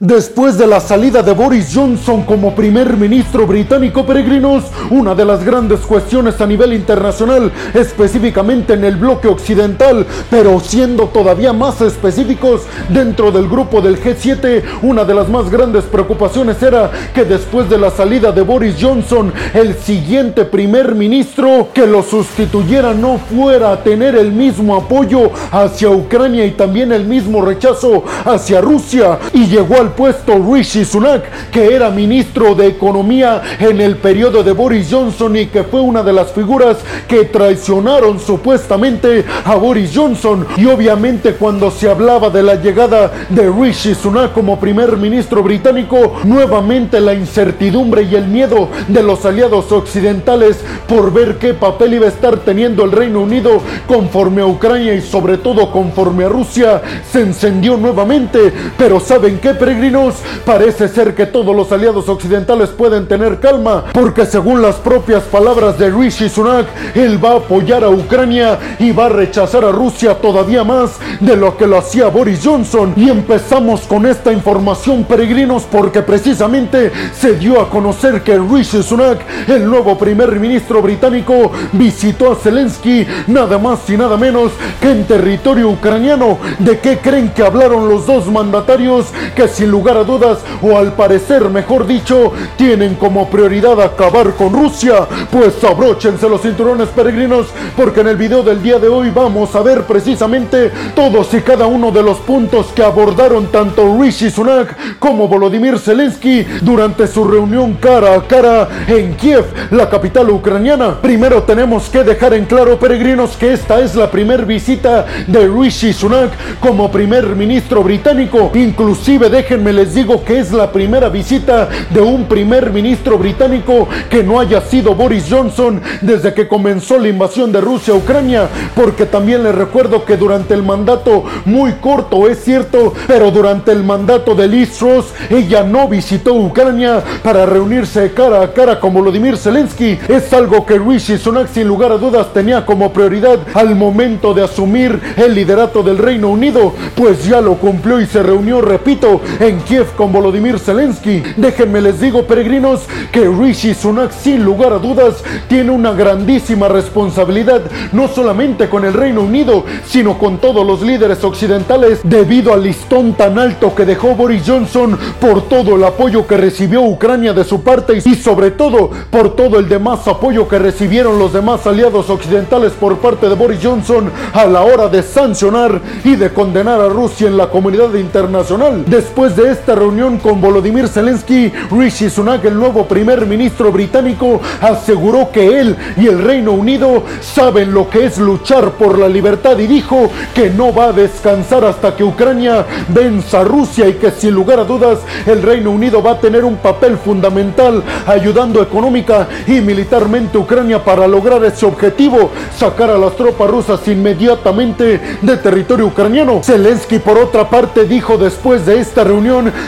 Después de la salida de Boris Johnson como primer ministro británico peregrinos, una de las grandes cuestiones a nivel internacional, específicamente en el bloque occidental, pero siendo todavía más específicos dentro del grupo del G7, una de las más grandes preocupaciones era que después de la salida de Boris Johnson, el siguiente primer ministro que lo sustituyera no fuera a tener el mismo apoyo hacia Ucrania y también el mismo rechazo hacia Rusia y llegó al puesto Rishi Sunak, que era ministro de Economía en el periodo de Boris Johnson y que fue una de las figuras que traicionaron supuestamente a Boris Johnson. Y obviamente cuando se hablaba de la llegada de Rishi Sunak como primer ministro británico, nuevamente la incertidumbre y el miedo de los aliados occidentales por ver qué papel iba a estar teniendo el Reino Unido conforme a Ucrania y sobre todo conforme a Rusia se encendió nuevamente. Pero ¿saben qué, peregrinos? Parece ser que todos los aliados occidentales pueden tener calma, porque según las propias palabras de Rishi Sunak, él va a apoyar a Ucrania y va a rechazar a Rusia todavía más de lo que lo hacía Boris Johnson. Y empezamos con esta información, peregrinos, porque precisamente se dio a conocer que Rishi Sunak, el nuevo primer ministro británico, visitó a Zelensky nada más y nada menos que en territorio ucraniano. ¿De qué creen que hablaron los dos mandatarios que lugar a dudas, o al parecer mejor dicho, tienen como prioridad acabar con Rusia? Pues abróchense los cinturones peregrinos, porque en el video del día de hoy vamos a ver precisamente todos y cada uno de los puntos que abordaron tanto Rishi Sunak como Volodymyr Zelensky durante su reunión cara a cara en Kiev, la capital ucraniana. Primero tenemos que dejar en claro, peregrinos, que esta es la primera visita de Rishi Sunak como primer ministro británico. Inclusive déjenme les digo que es la primera visita de un primer ministro británico que no haya sido Boris Johnson desde que comenzó la invasión de Rusia a Ucrania, porque también les recuerdo que durante el mandato muy corto, es cierto, pero durante el mandato de Liz Truss, ella no visitó Ucrania para reunirse cara a cara con Volodymyr Zelensky. Es algo que Rishi Sunak sin lugar a dudas tenía como prioridad al momento de asumir el liderato del Reino Unido, pues ya lo cumplió y se reunió, repito, en Kiev con Volodymyr Zelensky. Déjenme les digo, peregrinos, que Rishi Sunak sin lugar a dudas tiene una grandísima responsabilidad, no solamente con el Reino Unido, sino con todos los líderes occidentales, debido al listón tan alto que dejó Boris Johnson por todo el apoyo que recibió Ucrania de su parte y sobre todo por todo el demás apoyo que recibieron los demás aliados occidentales por parte de Boris Johnson a la hora de sancionar y de condenar a Rusia en la comunidad internacional. Después de esta reunión con Volodymyr Zelensky, Rishi Sunak, el nuevo primer ministro británico, aseguró que él y el Reino Unido saben lo que es luchar por la libertad y dijo que no va a descansar hasta que Ucrania venza a Rusia y que sin lugar a dudas el Reino Unido va a tener un papel fundamental ayudando económica y militarmente a Ucrania para lograr ese objetivo, sacar a las tropas rusas inmediatamente de territorio ucraniano. Zelensky por otra parte dijo después de esta reunión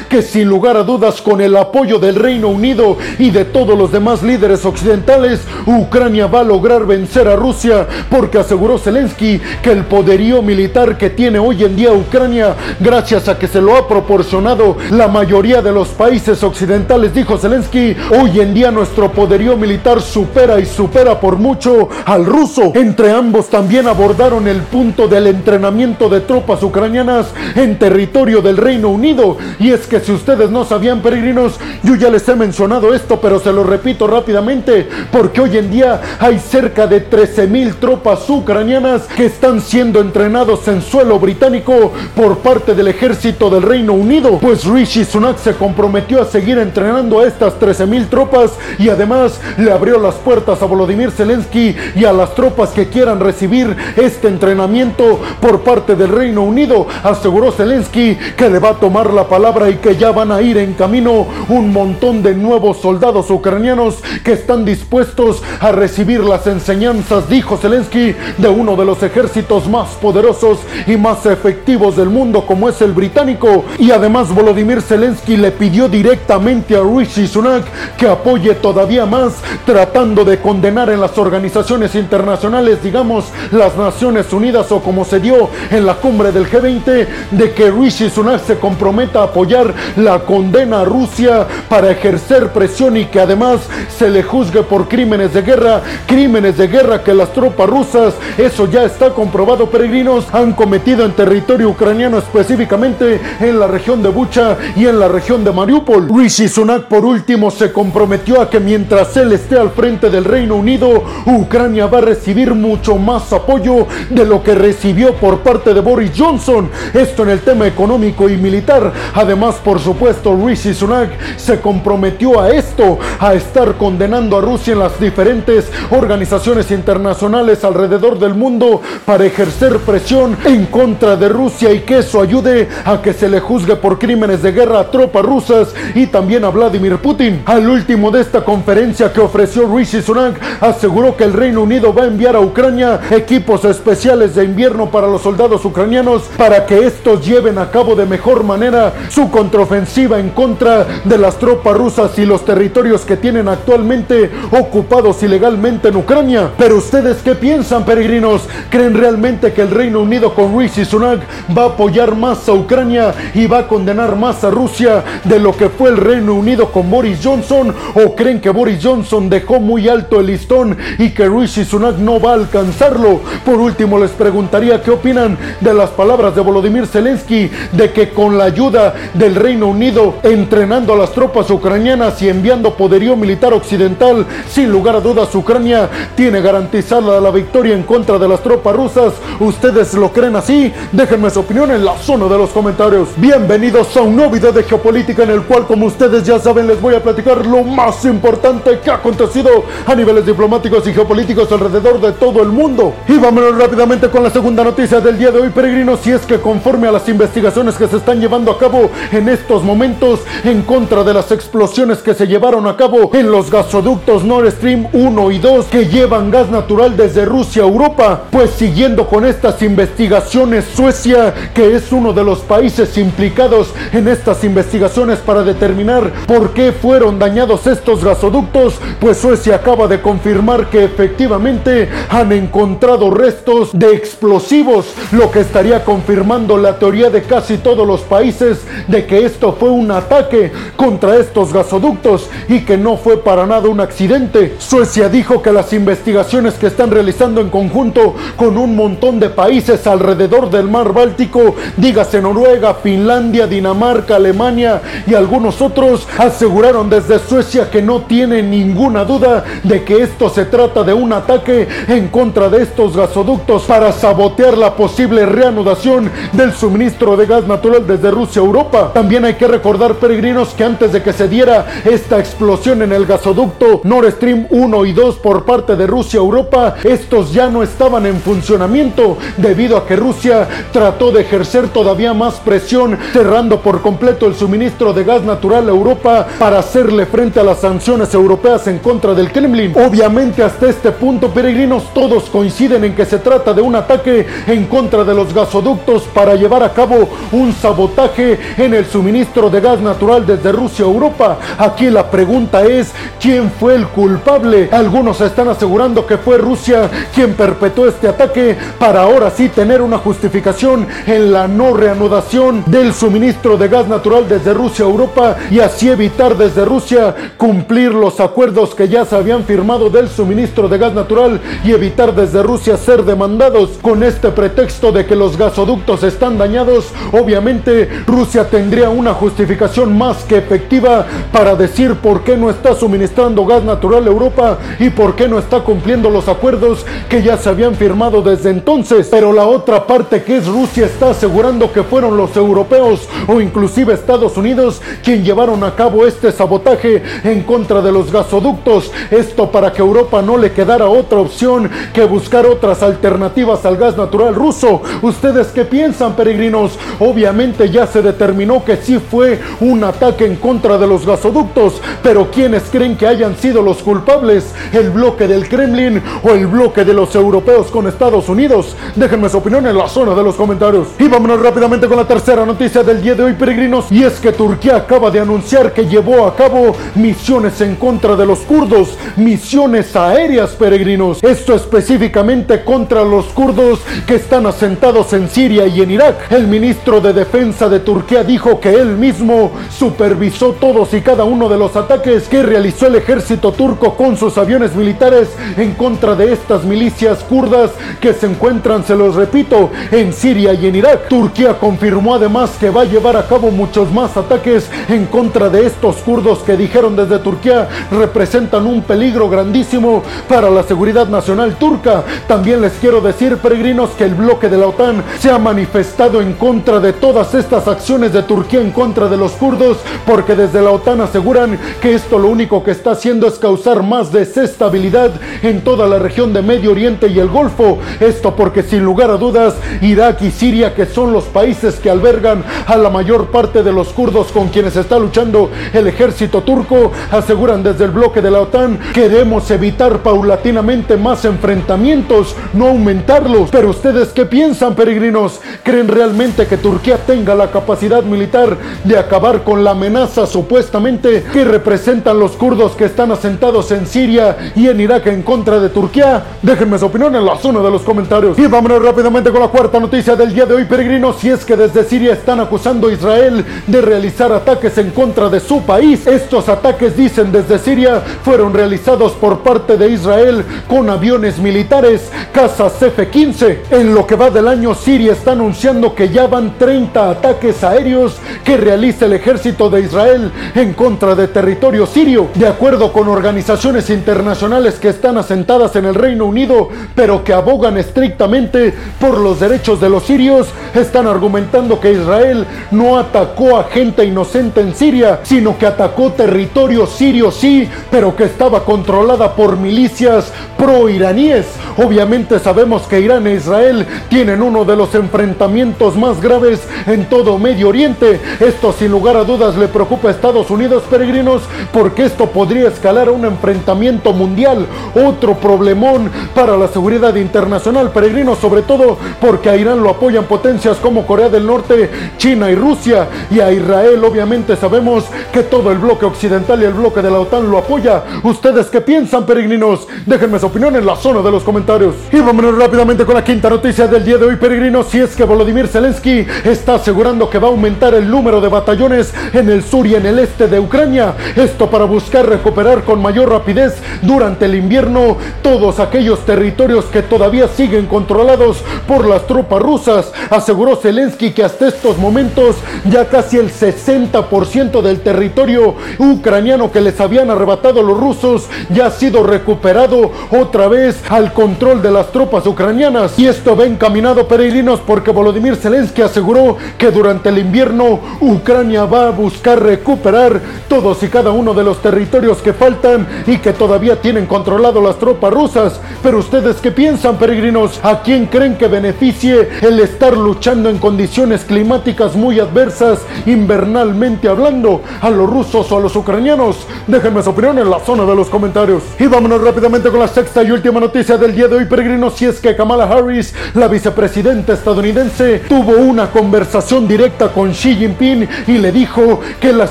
que sin lugar a dudas con el apoyo del Reino Unido y de todos los demás líderes occidentales, Ucrania va a lograr vencer a Rusia porque aseguró Zelensky que el poderío militar que tiene hoy en día Ucrania, gracias a que se lo ha proporcionado la mayoría de los países occidentales, dijo Zelensky, hoy en día nuestro poderío militar supera y supera por mucho al ruso. Entre ambos también abordaron el punto del entrenamiento de tropas ucranianas en territorio del Reino Unido. Y es que si ustedes no sabían, peregrinos, yo ya les he mencionado esto, pero se lo repito rápidamente, porque hoy en día hay cerca de 13 mil tropas ucranianas que están siendo entrenados en suelo británico por parte del ejército del Reino Unido. Pues Rishi Sunak se comprometió a seguir entrenando a estas 13 mil tropas y además le abrió las puertas a Volodymyr Zelensky y a las tropas que quieran recibir este entrenamiento por parte del Reino Unido. Aseguró Zelensky que le va a tomar la palabra y que ya van a ir en camino un montón de nuevos soldados ucranianos que están dispuestos a recibir las enseñanzas, dijo Zelensky, de uno de los ejércitos más poderosos y más efectivos del mundo como es el británico. Y además Volodymyr Zelensky le pidió directamente a Rishi Sunak que apoye todavía más tratando de condenar en las organizaciones internacionales, digamos, las Naciones Unidas o como se dio en la cumbre del G20, de que Rishi Sunak se comprometa apoyar la condena a Rusia para ejercer presión y que además se le juzgue por crímenes de guerra, crímenes de guerra que las tropas rusas, eso ya está comprobado peregrinos, han cometido en territorio ucraniano específicamente en la región de Bucha y en la región de Mariupol. Rishi Sunak por último se comprometió a que mientras él esté al frente del Reino Unido, Ucrania va a recibir mucho más apoyo de lo que recibió por parte de Boris Johnson. Esto en el tema económico y militar. Además, por supuesto, Rishi Sunak se comprometió a esto, a estar condenando a Rusia en las diferentes organizaciones internacionales alrededor del mundo para ejercer presión en contra de Rusia y que eso ayude a que se le juzgue por crímenes de guerra a tropas rusas y también a Vladimir Putin. Al último de esta conferencia que ofreció Rishi Sunak, aseguró que el Reino Unido va a enviar a Ucrania equipos especiales de invierno para los soldados ucranianos para que estos lleven a cabo de mejor manera su contraofensiva en contra de las tropas rusas y los territorios que tienen actualmente ocupados ilegalmente en Ucrania. Pero ustedes qué piensan, peregrinos? ¿Creen realmente que el Reino Unido con Rishi Sunak va a apoyar más a Ucrania y va a condenar más a Rusia de lo que fue el Reino Unido con Boris Johnson? ¿O creen que Boris Johnson dejó muy alto el listón y que Rishi Sunak no va a alcanzarlo? Por último, les preguntaría qué opinan de las palabras de Volodymyr Zelensky de que con la ayuda del Reino Unido entrenando a las tropas ucranianas y enviando poderío militar occidental, sin lugar a dudas Ucrania tiene garantizada la victoria en contra de las tropas rusas. ¿Ustedes lo creen así? Déjenme su opinión en la zona de los comentarios. Bienvenidos a un nuevo video de geopolítica en el cual, como ustedes ya saben, les voy a platicar lo más importante que ha acontecido a niveles diplomáticos y geopolíticos alrededor de todo el mundo. Y vámonos rápidamente con la segunda noticia del día de hoy, peregrinos, si es que conforme a las investigaciones que se están llevando a cabo en estos momentos en contra de las explosiones que se llevaron a cabo en los gasoductos Nord Stream 1 y 2 que llevan gas natural desde Rusia a Europa, pues siguiendo con estas investigaciones, Suecia, que es uno de los países implicados en estas investigaciones para determinar por qué fueron dañados estos gasoductos, pues Suecia acaba de confirmar que efectivamente han encontrado restos de explosivos, lo que estaría confirmando la teoría de casi todos los países de que esto fue un ataque contra estos gasoductos y que no fue para nada un accidente. Suecia dijo que las investigaciones que están realizando en conjunto con un montón de países alrededor del mar Báltico, dígase Noruega, Finlandia, Dinamarca, Alemania y algunos otros, aseguraron desde Suecia que no tienen ninguna duda de que esto se trata de un ataque en contra de estos gasoductos para sabotear la posible reanudación del suministro de gas natural desde Rusia a También hay que recordar, peregrinos, que antes de que se diera esta explosión en el gasoducto Nord Stream 1 y 2 por parte de Rusia a Europa, estos ya no estaban en funcionamiento debido a que Rusia trató de ejercer todavía más presión, cerrando por completo el suministro de gas natural a Europa para hacerle frente a las sanciones europeas en contra del Kremlin. Obviamente hasta este punto, peregrinos, todos coinciden en que se trata de un ataque en contra de los gasoductos para llevar a cabo un sabotaje en el suministro de gas natural desde Rusia a Europa. Aquí la pregunta es, ¿quién fue el culpable? Algunos están asegurando que fue Rusia quien perpetuó este ataque para ahora sí tener una justificación en la no reanudación del suministro de gas natural desde Rusia a Europa y así evitar desde Rusia cumplir los acuerdos que ya se habían firmado del suministro de gas natural y evitar desde Rusia ser demandados con este pretexto de que los gasoductos están dañados. Obviamente Rusia tendría una justificación más que efectiva para decir por qué no está suministrando gas natural a Europa y por qué no está cumpliendo los acuerdos que ya se habían firmado desde entonces. Pero la otra parte que es Rusia está asegurando que fueron los europeos o inclusive Estados Unidos quien llevaron a cabo este sabotaje en contra de los gasoductos. Esto para que Europa no le quedara otra opción que buscar otras alternativas al gas natural ruso. ¿Ustedes qué piensan, peregrinos? Obviamente ya se determinó que sí fue un ataque en contra de los gasoductos, pero ¿quiénes creen que hayan sido los culpables? ¿El bloque del Kremlin o el bloque de los europeos con Estados Unidos? Déjenme su opinión en la zona de los comentarios. Y vámonos rápidamente con la tercera noticia del día de hoy, peregrinos, y es que Turquía acaba de anunciar que llevó a cabo misiones en contra de los kurdos, misiones aéreas, peregrinos. Esto específicamente contra los kurdos que están asentados en Siria y en Irak. El ministro de Defensa de Turquía Turquía dijo que él mismo supervisó todos y cada uno de los ataques que realizó el ejército turco con sus aviones militares en contra de estas milicias kurdas que se encuentran, se los repito, en Siria y en Irak. Turquía confirmó además que va a llevar a cabo muchos más ataques en contra de estos kurdos que dijeron desde Turquía representan un peligro grandísimo para la seguridad nacional turca. También les quiero decir, peregrinos, que el bloque de la OTAN se ha manifestado en contra de todas estas acciones de Turquía en contra de los kurdos, porque desde la OTAN aseguran que esto lo único que está haciendo es causar más desestabilidad en toda la región de Medio Oriente y el Golfo. Esto porque sin lugar a dudas, Irak y Siria, que son los países que albergan a la mayor parte de los kurdos con quienes está luchando el ejército turco, aseguran desde el bloque de la OTAN que debemos evitar paulatinamente más enfrentamientos, no aumentarlos. Pero ustedes qué piensan, peregrinos? ¿Creen realmente que Turquía tenga la capacidad militar de acabar con la amenaza supuestamente que representan los kurdos que están asentados en Siria y en Irak en contra de Turquía? Déjenme su opinión en la zona de los comentarios. Y vámonos rápidamente con la cuarta noticia del día de hoy, peregrinos. Si es que desde Siria están acusando a Israel de realizar ataques en contra de su país. Estos ataques, dicen desde Siria, fueron realizados por parte de Israel con aviones militares, casas F-15. En lo que va del año, Siria está anunciando que ya van 30 ataques aéreos que realiza el ejército de Israel en contra de territorio sirio. De acuerdo con organizaciones internacionales que están asentadas en el Reino Unido, pero que abogan estrictamente por los derechos de los sirios, están argumentando que Israel no atacó a gente inocente en Siria, sino que atacó territorio sirio sí, pero que estaba controlada por milicias pro-iraníes. Obviamente sabemos que Irán e Israel tienen uno de los enfrentamientos más graves en todo Medio Oriente. Esto sin lugar a dudas le preocupa a Estados Unidos, peregrinos, porque esto podría escalar a un enfrentamiento mundial, otro problemón para la seguridad internacional, peregrinos, sobre todo porque a Irán lo apoyan potencias como Corea del Norte, China y Rusia, y a Israel obviamente sabemos que todo el bloque occidental y el bloque de la OTAN lo apoya. ¿Ustedes qué piensan, peregrinos? Déjenme su opinión en la zona de los comentarios. Y vámonos rápidamente con la quinta noticia del día de hoy, peregrinos. Si es que Volodymyr Zelensky está asegurando que va aumentar el número de batallones en el sur y en el este de Ucrania. Esto para buscar recuperar con mayor rapidez durante el invierno todos aquellos territorios que todavía siguen controlados por las tropas rusas. Aseguró Zelensky que hasta estos momentos ya casi el 60% del territorio ucraniano que les habían arrebatado los rusos ya ha sido recuperado otra vez al control de las tropas ucranianas. Y esto va encaminado, peregrinos, porque Volodymyr Zelensky aseguró que durante el invierno Ucrania va a buscar recuperar todos y cada uno de los territorios que faltan y que todavía tienen controlado las tropas rusas. Pero ustedes qué piensan, peregrinos? ¿A quién creen que beneficie el estar luchando en condiciones climáticas muy adversas, invernalmente hablando, a los rusos o a los ucranianos? Déjenme su opinión en la zona de los comentarios. Y vámonos rápidamente con la sexta y última noticia del día de hoy, peregrinos, si es que Kamala Harris, la vicepresidenta estadounidense, tuvo una conversación directa con Xi Jinping y le dijo que las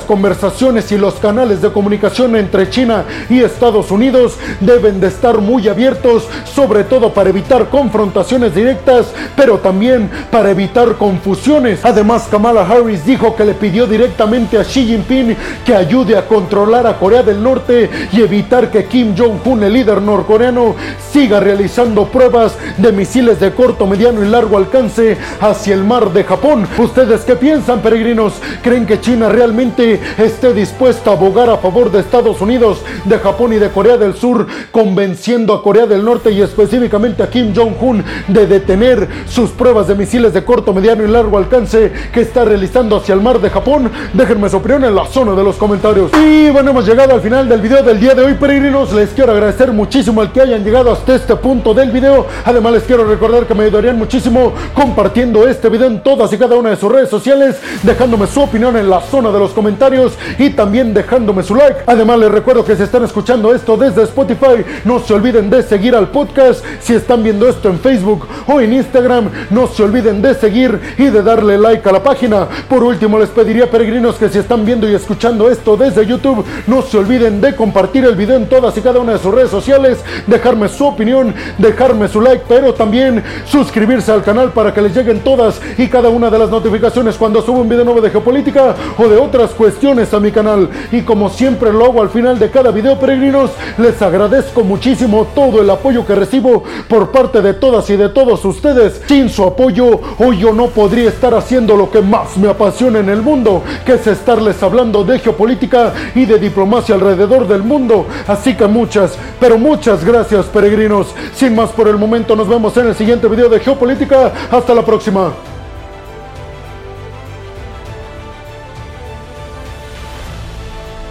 conversaciones y los canales de comunicación entre China y Estados Unidos deben de estar muy abiertos, sobre todo para evitar confrontaciones directas, pero también para evitar confusiones. Además, Kamala Harris dijo que le pidió directamente a Xi Jinping que ayude a controlar a Corea del Norte y evitar que Kim Jong-un, el líder norcoreano, siga realizando pruebas de misiles de corto, mediano y largo alcance hacia el mar de Japón. ¿Ustedes qué piensan, peregrinos? ¿Creen que China realmente esté dispuesta a abogar a favor de Estados Unidos, de Japón y de Corea del Sur, convenciendo a Corea del Norte y específicamente a Kim Jong-un de detener sus pruebas de misiles de corto, mediano y largo alcance que está realizando hacia el mar de Japón? Déjenme su opinión en la zona de los comentarios. Y bueno, hemos llegado al final del video del día de hoy, peregrinos. Les quiero agradecer muchísimo al que hayan llegado hasta este punto del video. Además, les quiero recordar que me ayudarían muchísimo compartiendo este video en todas y cada una de sus redes sociales, dejándome su opinión en la zona de los comentarios y también dejándome su like. Además, les recuerdo que si están escuchando esto desde Spotify, no se olviden de seguir al podcast. Si están viendo esto en Facebook o en Instagram, no se olviden de seguir y de darle like a la página. Por último, les pediría, peregrinos, que si están viendo y escuchando esto desde YouTube, no se olviden de compartir el video en todas y cada una de sus redes sociales dejarme su opinión, dejarme su like, pero también suscribirse al canal para que les lleguen todas y cada una de las notificaciones cuando subo un video nuevo de geopolítica o de otras cuestiones a mi canal. Y como siempre lo hago al final de cada video, peregrinos, les agradezco muchísimo todo el apoyo que recibo por parte de todas y de todos ustedes. Sin su apoyo, hoy yo no podría estar haciendo lo que más me apasiona en el mundo, que es estarles hablando de geopolítica y de diplomacia alrededor del mundo. Así que muchas, pero muchas gracias peregrinos. Sin más por el momento, nos vemos en el siguiente video de geopolítica. Hasta la próxima.